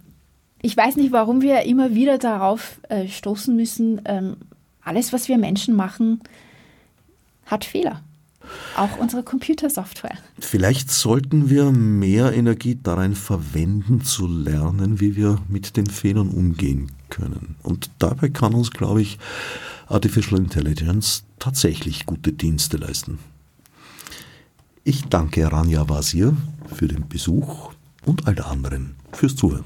Ich weiß nicht, warum wir immer wieder darauf äh, stoßen müssen, ähm, alles, was wir Menschen machen, hat Fehler. Auch unsere Computersoftware. Vielleicht sollten wir mehr Energie darin verwenden, zu lernen, wie wir mit den Fehlern umgehen können. Und dabei kann uns, glaube ich, Artificial Intelligence tatsächlich gute Dienste leisten. Ich danke Rania Wazir für den Besuch und all anderen fürs Zuhören.